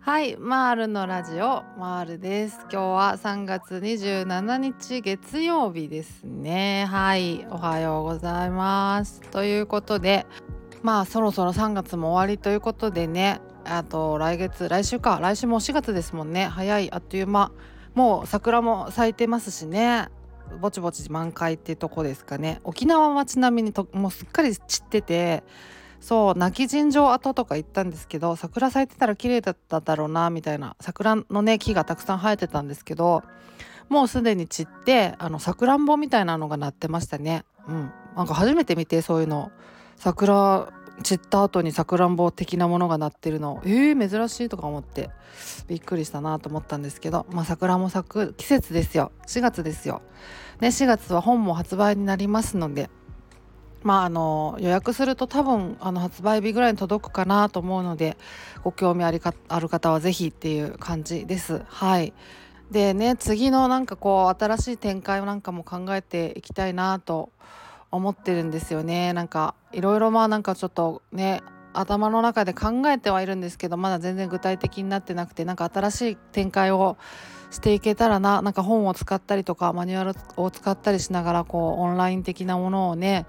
はいマールのラジオマールです。今日は3月27日月曜日ですね。はいおはようございます。ということでまあそろそろ3月も終わりということでねあと来月来週か来週も4月ですもんね。早いあっという間。もう桜も咲いてますしね。ぼちぼち満開ってとこですかね。沖縄はちなみにともうすっかり散っててそう泣き尋常跡とか行ったんですけど桜咲いてたら綺麗だっただろうなみたいな桜のね木がたくさん生えてたんですけどもうすでに散ってあのさくらんぼみたいなのがなってましたね。うん。なんか初めて見てそういうの。桜散った後にさくらんぼ的なものがなってるの。えー、珍しいとか思って。びっくりしたなと思ったんですけど。まあ桜も咲く季節ですよ。4月ですよ。ね4月は本も発売になりますので。まああの予約すると多分あの発売日ぐらいに届くかなと思うのでご興味ありかある方は是非っていう感じです。はい。でね次のなんかこう新しい展開なんかも考えていきたいなと思思ってるんですよね。なんかいろいろまあなんかちょっとね頭の中で考えてはいるんですけどまだ全然具体的になってなくてなんか新しい展開をしていけたらななんか本を使ったりとかマニュアルを使ったりしながらこうオンライン的なものをね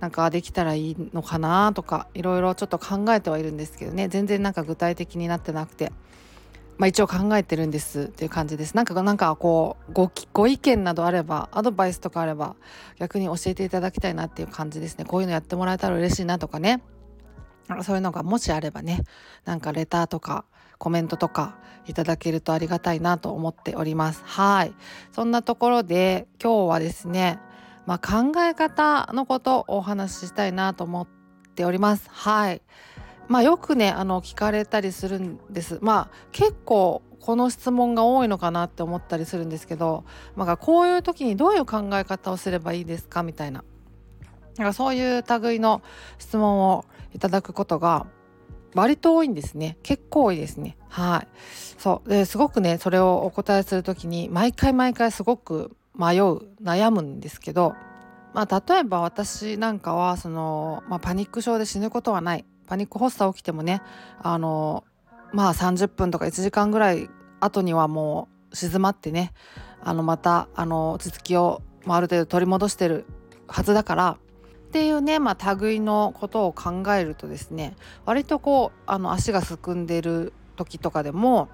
なんかできたらいいのかなとかいろいろちょっと考えてはいるんですけどね。全然なんか具体的になってなくて。まあ、一応考えてるんですっていう感じです。なんかなんかこうごご意見などあればアドバイスとかあれば逆に教えていただきたいなっていう感じですね。こういうのやってもらえたら嬉しいなとかね。そういうのがもしあればねなんかレターとかコメントとかいただけるとありがたいなと思っております。はいそんなところで今日はですね、まあ、考え方のことをお話ししたいなと思っております。はいまあ、よくねあの聞かれたりするんです。まあ結構この質問が多いのかなって思ったりするんですけど、まあ、こういう時にどういう考え方をすればいいですかみたいな。なんかそういう類の質問をいただくことが割と多いんですね。結構多いですね。はい。そう。ですごくねそれをお答えする時に毎回毎回すごく迷う悩むんですけどまあ例えば私なんかはその、まあ、パニック症で死ぬことはない。パニック発作起きてもねあのまあ30分とか1時間ぐらい後にはもう静まってねあのまたあの落ち着きを、まあ、ある程度取り戻してるはずだから。っていうね、まあ、類のことを考えるとですね割とこうあの足がすくんでる時とかでも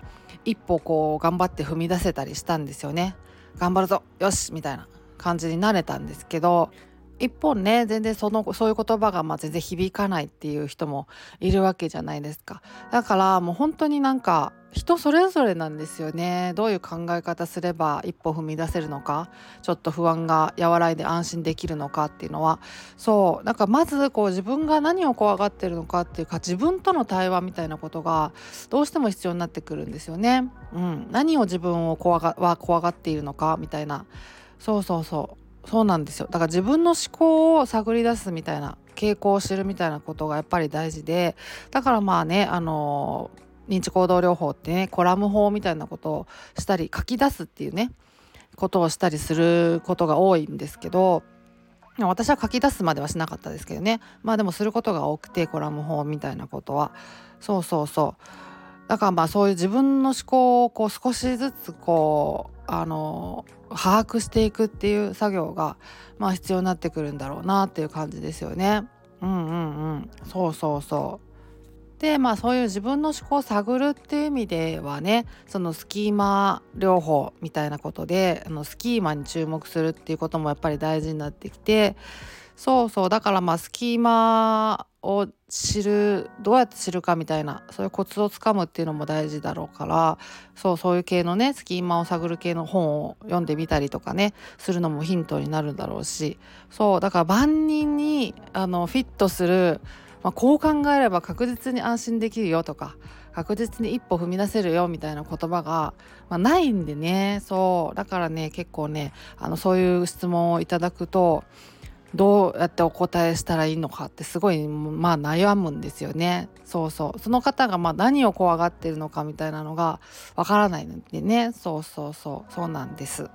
一歩こう頑張って踏み出せたりしたんですよね。頑張るぞよしみたいな。感じになれたんですけど一方ね全然そのそういう言葉がまあ全然響かないっていう人もいるわけじゃないですか。だからもう本当になんか人それぞれなんですよね。どういう考え方すれば一歩踏み出せるのか。ちょっと不安が和らいで安心できるのかっていうのは。そう。なんかまずこう自分が何を怖がってるのかっていうか自分との対話みたいなことがどうしても必要になってくるんですよね。うん、何を自分を怖がは怖がっているのかみたいな。そうそうそう。そうなんですよ。だから自分の思考を探り出すみたいな傾向を知るみたいなことがやっぱり大事でだからまあねあの認知行動療法ってねコラム法みたいなことをしたり書き出すっていうねことをしたりすることが多いんですけど私は書き出すまではしなかったですけどね。まあでもすることが多くてコラム法みたいなことは。そうそうそう。だからまあそういう自分の思考をこう少しずつこうあの把握していくっていう作業がまあ必要になってくるんだろうなっていう感じですよね。うんうんうんそうそうそう。でまあそういう自分の思考を探るっていう意味ではねそのスキーマ療法みたいなことであのスキーマに注目するっていうこともやっぱり大事になってきてそうそう。だからまあスキーマを知るどうやって知るかみたいなそういうコツをつかむっていうのも大事だろうからそうそういう系のねスキーマを探る系の本を読んでみたりとかねするのもヒントになるんだろうしそうだから万人にあのフィットする、まあ、こう考えれば確実に安心できるよとか確実に一歩踏み出せるよみたいな言葉が、まあ、ないんでねそう。だからね結構ねあのそういう質問をいただくとどうやってお答えしたらいいのかってすごいまあ悩むんですよね。そうそう。その方がまあ何を怖がってるのかみたいなのがわからないのでね。そうそうそう。そうなんです。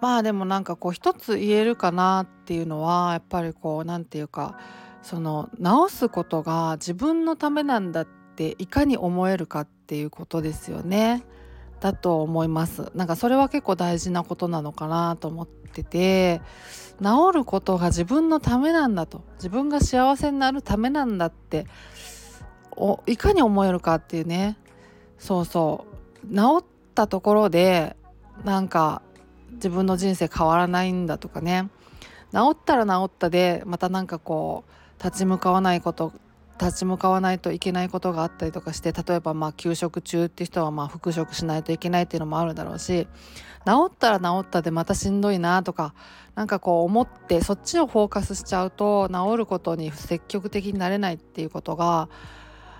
まあでもなんかこう一つ言えるかなっていうのはやっぱりこう何て言うかその治すことが自分のためなんだっていかに思えるかっていうことですよね。だと思います。なんかそれは結構大事なことなのかなと思って。て治ることが自分のためなんだと。自分が幸せになるためなんだっておいかに思えるかっていうね。そうそう。治ったところでなんか自分の人生変わらないんだとかね。治ったら治ったでまたなんかこう立ち向かわないこと立ち向かわないといけないことがあったりとかして例えばまあ休職中って人はまあ復職しないといけないっていうのもあるだろうし治ったら治ったでまたしんどいなとかなんかこう思ってそっちをフォーカスしちゃうと治ることに積極的になれないっていうことが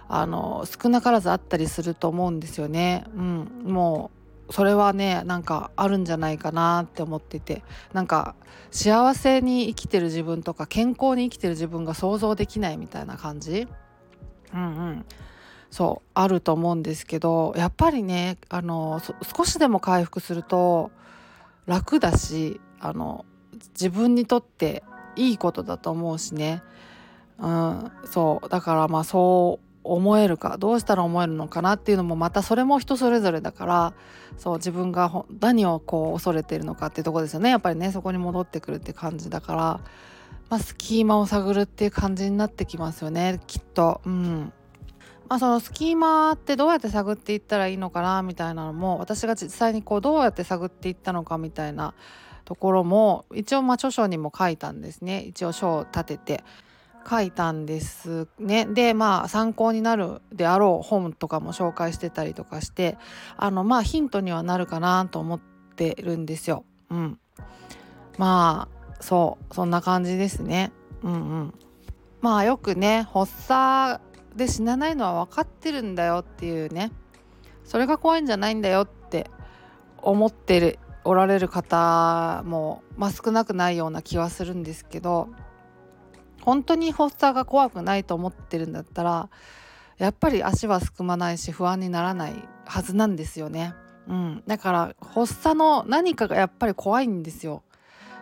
あの少なからずあったりすると思うんですよね。うん、もうそれはねなんかあるんじゃないかなって思ってて。なんか幸せに生きてる自分とか健康に生きてる自分が想像できないみたいな感じ。うんうん。そうあると思うんですけどやっぱりねあの少しでも回復すると楽だしあの自分にとっていいことだと思うしね、うん、そう。だからまあそう思えるかどうしたら思えるのかなっていうのもまたそれも人それぞれだからそう自分が何をこう恐れているのかっていうとこですよね。やっぱりねそこに戻ってくるって感じだから、まあ、スキーマを探るっていう感じになってきますよね。きっと。うん。まあ、そのスキーマってどうやって探っていったらいいのかなみたいなのも私が実際にこうどうやって探っていったのかみたいなところも一応まあ著書にも書いたんですね。一応書を立てて。書いたんですね。でまあ参考になるであろう本とかも紹介してたりとかしてあのまあヒントにはなるかなと思ってるんですよ。うん、まあそうそんな感じですね。うんうん、まあよくね発作で死なないのは分かってるんだよっていうねそれが怖いんじゃないんだよって思ってるおられる方も、まあ、少なくないような気はするんですけど本当に発作が怖くないと思ってるんだったらやっぱり足はすくまないし不安にならないはずなんですよね。うん、だから発作の何かがやっぱり怖いんですよ。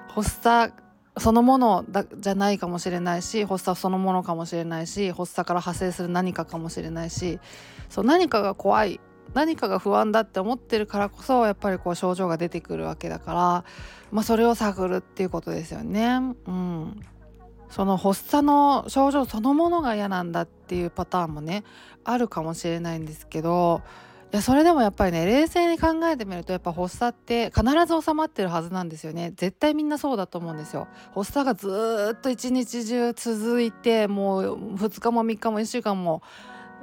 発作そのものだじゃないかもしれないし発作そのものかもしれないし発作から派生する何かかもしれないしそう何かが怖い何かが不安だって思ってるからこそやっぱりこう症状が出てくるわけだから、まあ、それを探るっていうことですよね。うん、その発作の症状そのものが嫌なんだっていうパターンもねあるかもしれないんですけどいやそれでもやっぱりね冷静に考えてみるとやっぱ発作って必ず収まってるはずなんですよね。絶対みんなそうだと思うんですよ。発作がずっと一日中続いてもう2日も3日も1週間も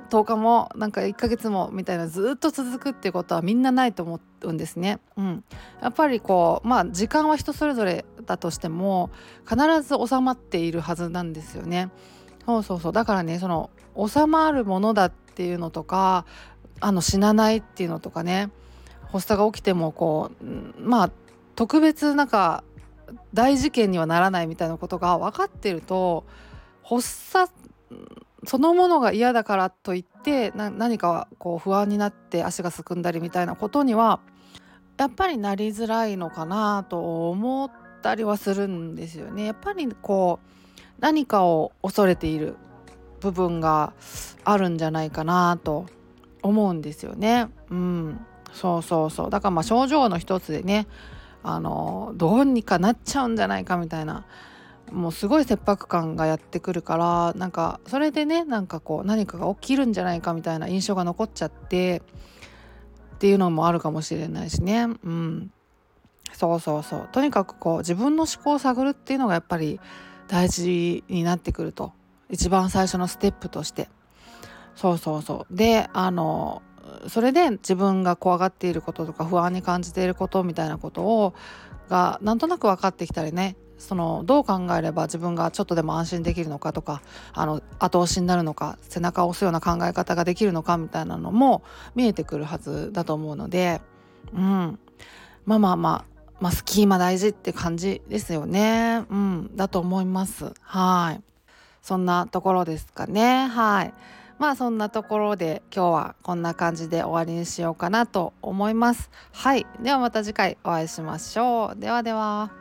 10日もなんか1ヶ月もみたいなずっと続くっていうことはみんなないと思うんですね。うん、やっぱりこうまあ時間は人それぞれだとしても必ず収まっているはずなんですよね。そうそうそうだからねその収まるものだっていうのとかあの死なないっていうのとかね発作が起きてもこうまあ特別なんか大事件にはならないみたいなことが分かってると発作そのものが嫌だからといって何かこう不安になって足がすくんだりみたいなことにはやっぱりなりづらいのかなと思ってったりはするんですよね。やっぱりこう何かを恐れている部分があるんじゃないかなと思うんですよね。うん、そうそうそうだからまあ症状の一つでねあのどうにかなっちゃうんじゃないかみたいなもうすごい切迫感がやってくるからなんかそれでねなんかこう何かが起きるんじゃないかみたいな印象が残っちゃってっていうのもあるかもしれないしねうんそうそうそう。とにかくこう自分の思考を探るっていうのがやっぱり大事になってくると。一番最初のステップとして。そうそうそう。であのそれで自分が怖がっていることとか不安に感じていることみたいなことをがなんとなく分かってきたりね。そのどう考えれば自分がちょっとでも安心できるのかとかあの後押しになるのか背中を押すような考え方ができるのかみたいなのも見えてくるはずだと思うので、うん、まあまあまあ。まあ、スキーマ大事って感じですよね。うん、だと思います。はい。そんなところですかね。はい。まあそんなところで今日はこんな感じで終わりにしようかなと思います。はい。ではまた次回お会いしましょう。ではでは。